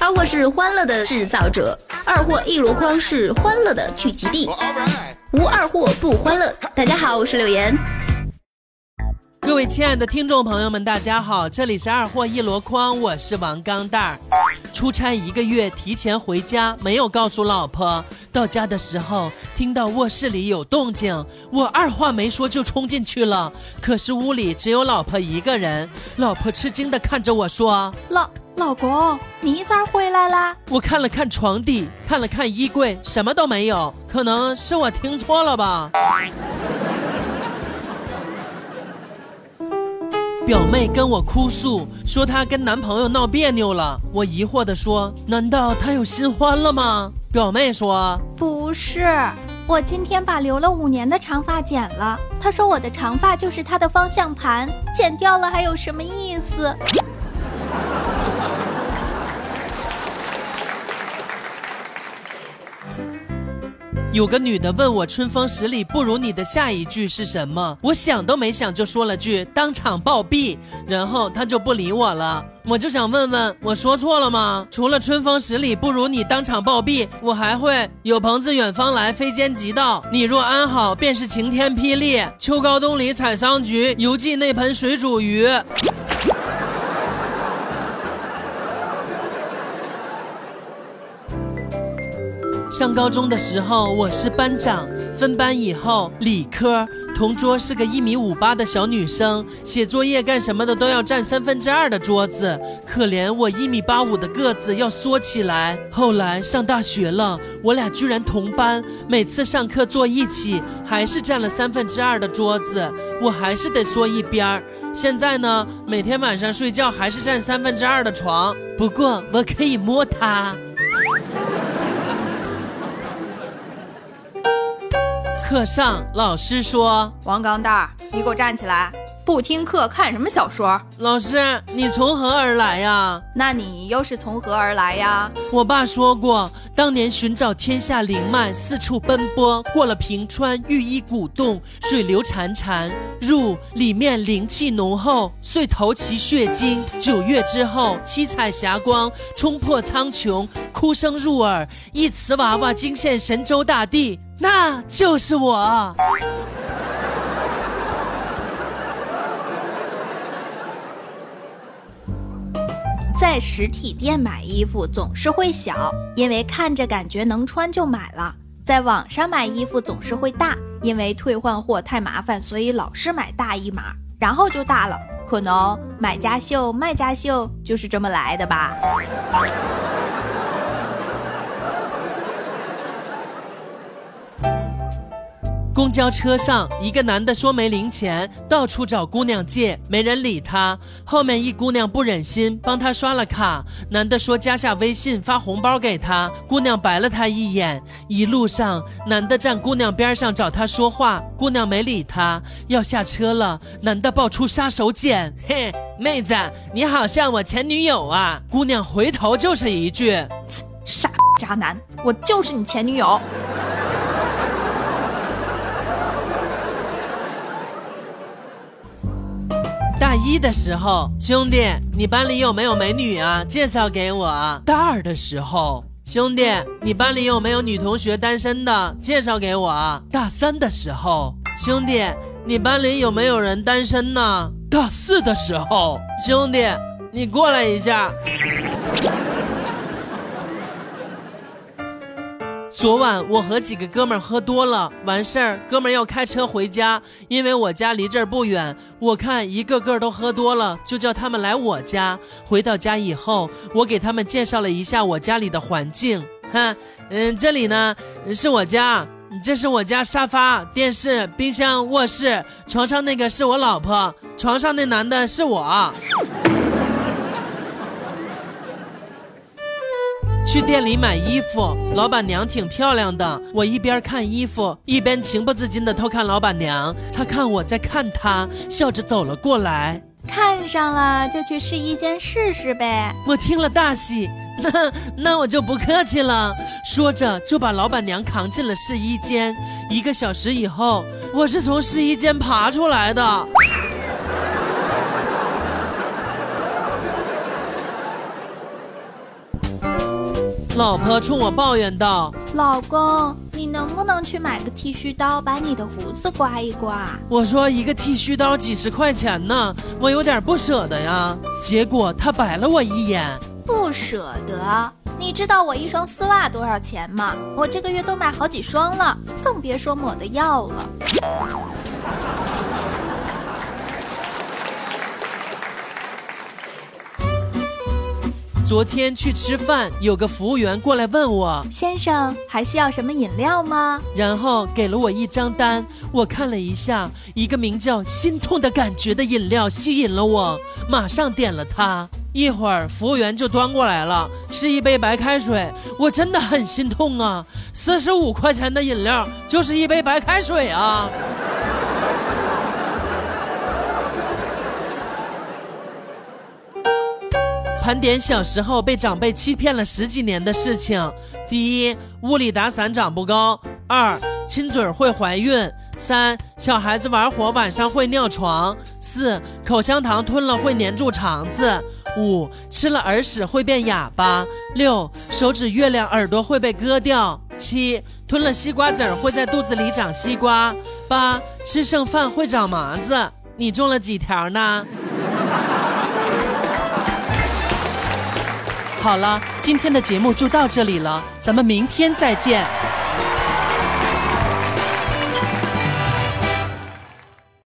二货是欢乐的制造者，二货一箩筐是欢乐的聚集地，无二货不欢乐。大家好，我是柳岩。各位亲爱的听众朋友们，大家好，这里是二货一箩筐，我是王钢蛋儿。出差一个月，提前回家，没有告诉老婆。到家的时候，听到卧室里有动静，我二话没说就冲进去了。可是屋里只有老婆一个人，老婆吃惊的看着我说：“老老公，你咋回来啦？”我看了看床底，看了看衣柜，什么都没有，可能是我听错了吧。表妹跟我哭诉说她跟男朋友闹别扭了，我疑惑的说：“难道她有新欢了吗？”表妹说：“不是，我今天把留了五年的长发剪了。她说我的长发就是她的方向盘，剪掉了还有什么意思？”有个女的问我“春风十里不如你”的下一句是什么？我想都没想就说了句“当场暴毙”，然后她就不理我了。我就想问问，我说错了吗？除了“春风十里不如你”当场暴毙，我还会有朋自远方来，非奸即盗。你若安好，便是晴天霹雳。秋高冬里采桑菊，犹记那盆水煮鱼。上高中的时候，我是班长。分班以后，理科同桌是个一米五八的小女生，写作业干什么的都要占三分之二的桌子。可怜我一米八五的个子要缩起来。后来上大学了，我俩居然同班，每次上课坐一起，还是占了三分之二的桌子，我还是得缩一边儿。现在呢，每天晚上睡觉还是占三分之二的床，不过我可以摸她。课上，老师说：“王钢蛋儿，你给我站起来！不听课，看什么小说？”老师，你从何而来呀？那你又是从何而来呀？我爸说过，当年寻找天下灵脉，四处奔波，过了平川，遇一古洞，水流潺潺，入里面灵气浓厚，遂投其血精。九月之后，七彩霞光冲破苍穹，哭声入耳，一瓷娃娃惊现神州大地。那就是我。在实体店买衣服总是会小，因为看着感觉能穿就买了；在网上买衣服总是会大，因为退换货太麻烦，所以老是买大一码，然后就大了。可能买家秀、卖家秀就是这么来的吧。公交车上，一个男的说没零钱，到处找姑娘借，没人理他。后面一姑娘不忍心，帮他刷了卡。男的说加下微信发红包给他，姑娘白了他一眼。一路上，男的站姑娘边上找她说话，姑娘没理他。要下车了，男的爆出杀手锏，嘿，妹子，你好像我前女友啊！姑娘回头就是一句，切，傻渣男，我就是你前女友。一的时候，兄弟，你班里有没有美女啊？介绍给我。大二的时候，兄弟，你班里有没有女同学单身的？介绍给我。大三的时候，兄弟，你班里有没有人单身呢？大四的时候，兄弟，你过来一下。昨晚我和几个哥们儿喝多了，完事儿，哥们儿要开车回家，因为我家离这儿不远。我看一个个都喝多了，就叫他们来我家。回到家以后，我给他们介绍了一下我家里的环境。哈，嗯，这里呢是我家，这是我家沙发、电视、冰箱、卧室，床上那个是我老婆，床上那男的是我。去店里买衣服，老板娘挺漂亮的。我一边看衣服，一边情不自禁地偷看老板娘。她看我在看她，笑着走了过来。看上了就去试衣间试试呗。我听了大喜，那 那我就不客气了。说着就把老板娘扛进了试衣间。一个小时以后，我是从试衣间爬出来的。老婆冲我抱怨道：“老公，你能不能去买个剃须刀，把你的胡子刮一刮？”我说：“一个剃须刀几十块钱呢，我有点不舍得呀。”结果他白了我一眼：“不舍得？你知道我一双丝袜多少钱吗？我这个月都买好几双了，更别说抹的药了。”昨天去吃饭，有个服务员过来问我：“先生，还需要什么饮料吗？”然后给了我一张单，我看了一下，一个名叫“心痛的感觉”的饮料吸引了我，马上点了它。一会儿服务员就端过来了，是一杯白开水，我真的很心痛啊！四十五块钱的饮料就是一杯白开水啊！盘点小时候被长辈欺骗了十几年的事情：第一，物理打伞长不高；二，亲嘴会怀孕；三，小孩子玩火晚上会尿床；四，口香糖吞了会粘住肠子；五，吃了耳屎会变哑巴；六，手指月亮耳朵会被割掉；七，吞了西瓜籽会在肚子里长西瓜；八，吃剩饭会长麻子。你中了几条呢？好了，今天的节目就到这里了，咱们明天再见。